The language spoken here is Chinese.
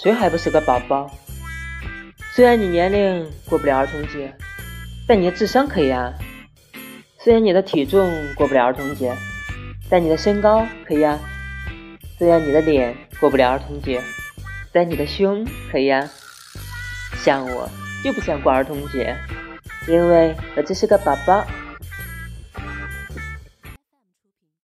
谁还不是个宝宝？虽然你年龄过不了儿童节但你的智商可以啊。虽然你的体重过不了儿童节但你的身高可以啊。虽然你的脸过不了儿童节但你的胸可以啊。像我就不想过儿童节因为我只是个宝宝。